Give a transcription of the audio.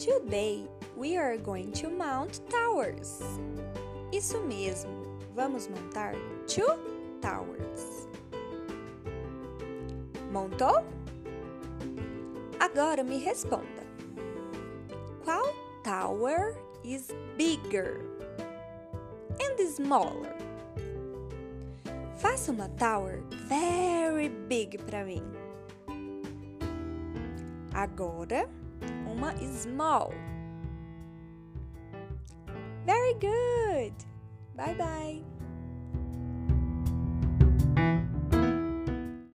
Today we are going to mount towers. Isso mesmo, vamos montar two towers. Montou? Agora me responda. Qual tower is bigger and smaller? Faça uma tower very big para mim. Agora, uma small. Very good. Bye bye.